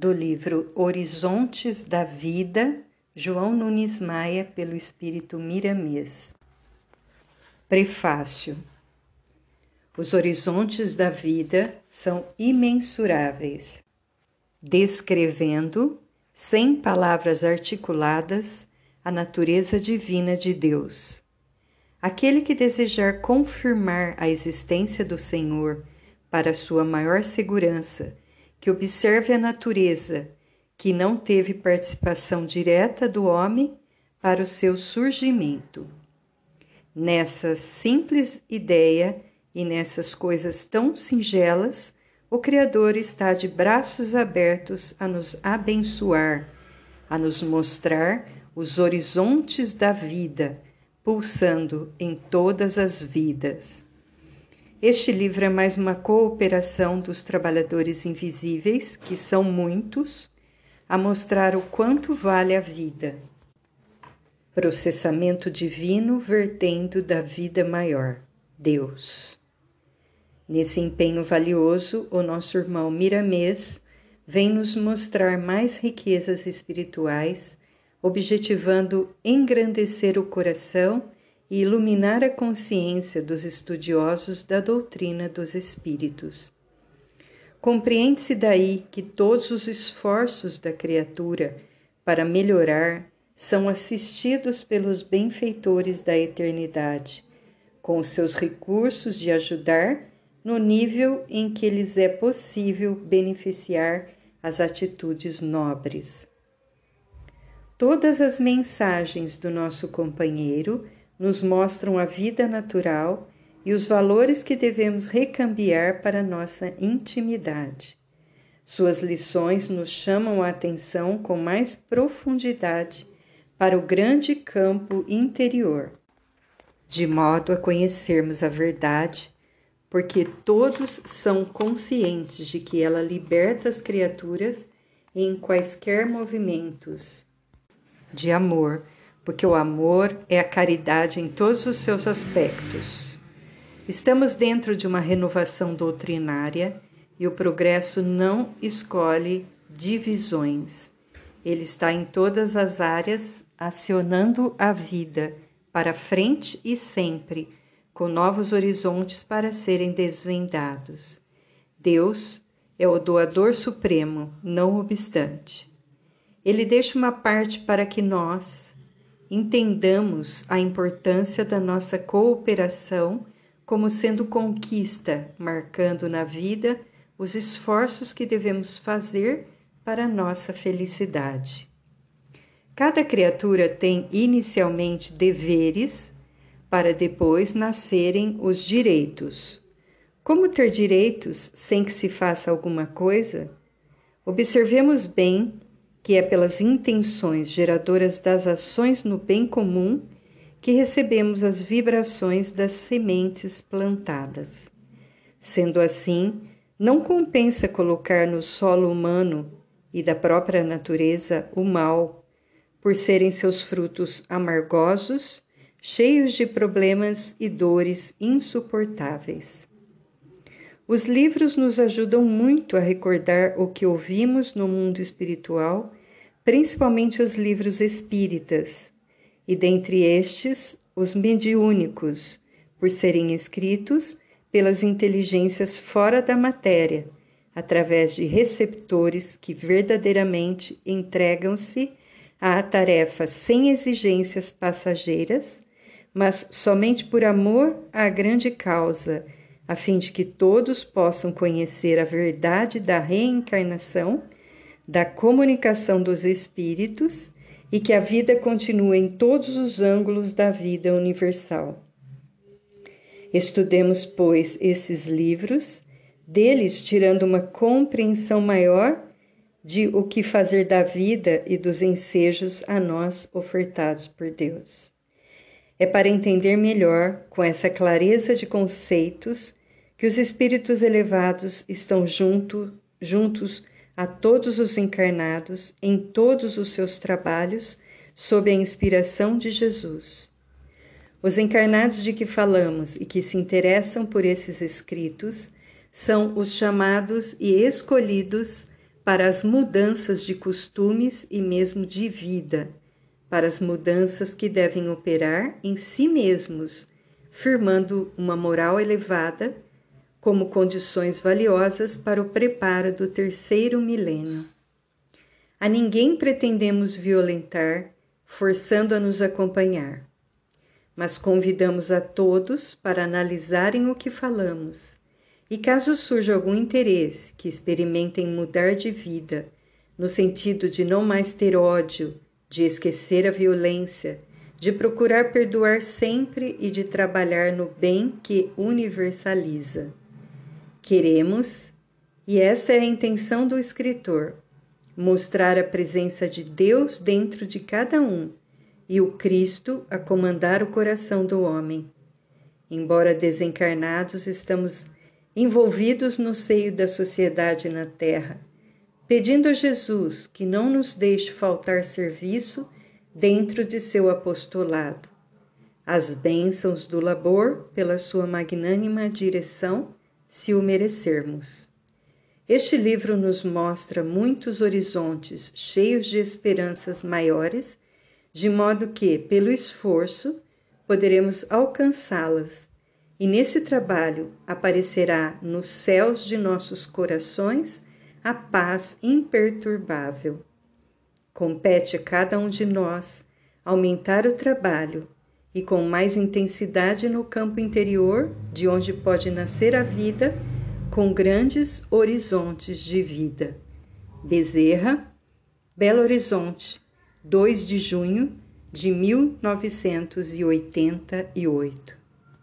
do livro Horizontes da Vida, João Nunes Maia, pelo Espírito Miramês. Prefácio Os horizontes da vida são imensuráveis, descrevendo, sem palavras articuladas, a natureza divina de Deus. Aquele que desejar confirmar a existência do Senhor para sua maior segurança, que observe a natureza, que não teve participação direta do homem para o seu surgimento. Nessa simples ideia e nessas coisas tão singelas, o Criador está de braços abertos a nos abençoar, a nos mostrar os horizontes da vida, pulsando em todas as vidas. Este livro é mais uma cooperação dos trabalhadores invisíveis, que são muitos, a mostrar o quanto vale a vida. Processamento divino vertendo da vida maior, Deus. Nesse empenho valioso, o nosso irmão Miramês vem nos mostrar mais riquezas espirituais, objetivando engrandecer o coração e iluminar a consciência dos estudiosos da doutrina dos espíritos. Compreende-se daí que todos os esforços da criatura para melhorar são assistidos pelos benfeitores da eternidade, com seus recursos de ajudar no nível em que lhes é possível beneficiar as atitudes nobres. Todas as mensagens do nosso companheiro nos mostram a vida natural e os valores que devemos recambiar para nossa intimidade. Suas lições nos chamam a atenção com mais profundidade para o grande campo interior, de modo a conhecermos a verdade, porque todos são conscientes de que ela liberta as criaturas em quaisquer movimentos de amor porque o amor é a caridade em todos os seus aspectos. Estamos dentro de uma renovação doutrinária e o progresso não escolhe divisões. Ele está em todas as áreas, acionando a vida para frente e sempre, com novos horizontes para serem desvendados. Deus é o doador supremo, não obstante. Ele deixa uma parte para que nós, entendamos a importância da nossa cooperação como sendo conquista, marcando na vida os esforços que devemos fazer para nossa felicidade. Cada criatura tem inicialmente deveres para depois nascerem os direitos. Como ter direitos sem que se faça alguma coisa? Observemos bem que é pelas intenções geradoras das ações no bem comum que recebemos as vibrações das sementes plantadas. Sendo assim, não compensa colocar no solo humano e da própria natureza o mal, por serem seus frutos amargosos, cheios de problemas e dores insuportáveis. Os livros nos ajudam muito a recordar o que ouvimos no mundo espiritual, principalmente os livros espíritas, e dentre estes, os mediúnicos, por serem escritos pelas inteligências fora da matéria, através de receptores que verdadeiramente entregam-se à tarefa sem exigências passageiras, mas somente por amor à grande causa a fim de que todos possam conhecer a verdade da reencarnação, da comunicação dos espíritos e que a vida continue em todos os ângulos da vida universal. Estudemos, pois, esses livros, deles tirando uma compreensão maior de o que fazer da vida e dos ensejos a nós ofertados por Deus. É para entender melhor, com essa clareza de conceitos, que os espíritos elevados estão junto, juntos a todos os encarnados em todos os seus trabalhos, sob a inspiração de Jesus. Os encarnados de que falamos e que se interessam por esses escritos são os chamados e escolhidos para as mudanças de costumes e mesmo de vida, para as mudanças que devem operar em si mesmos, firmando uma moral elevada como condições valiosas para o preparo do terceiro milênio. A ninguém pretendemos violentar, forçando a nos acompanhar, mas convidamos a todos para analisarem o que falamos e, caso surja algum interesse que experimentem mudar de vida, no sentido de não mais ter ódio, de esquecer a violência, de procurar perdoar sempre e de trabalhar no bem que universaliza. Queremos, e essa é a intenção do escritor, mostrar a presença de Deus dentro de cada um e o Cristo a comandar o coração do homem. Embora desencarnados, estamos envolvidos no seio da sociedade na Terra, pedindo a Jesus que não nos deixe faltar serviço dentro de seu apostolado. As bênçãos do labor, pela sua magnânima direção, se o merecermos. Este livro nos mostra muitos horizontes cheios de esperanças maiores, de modo que, pelo esforço, poderemos alcançá-las, e nesse trabalho aparecerá nos céus de nossos corações a paz imperturbável. Compete a cada um de nós aumentar o trabalho e com mais intensidade no campo interior, de onde pode nascer a vida, com grandes horizontes de vida. Bezerra, Belo Horizonte, 2 de junho de 1988.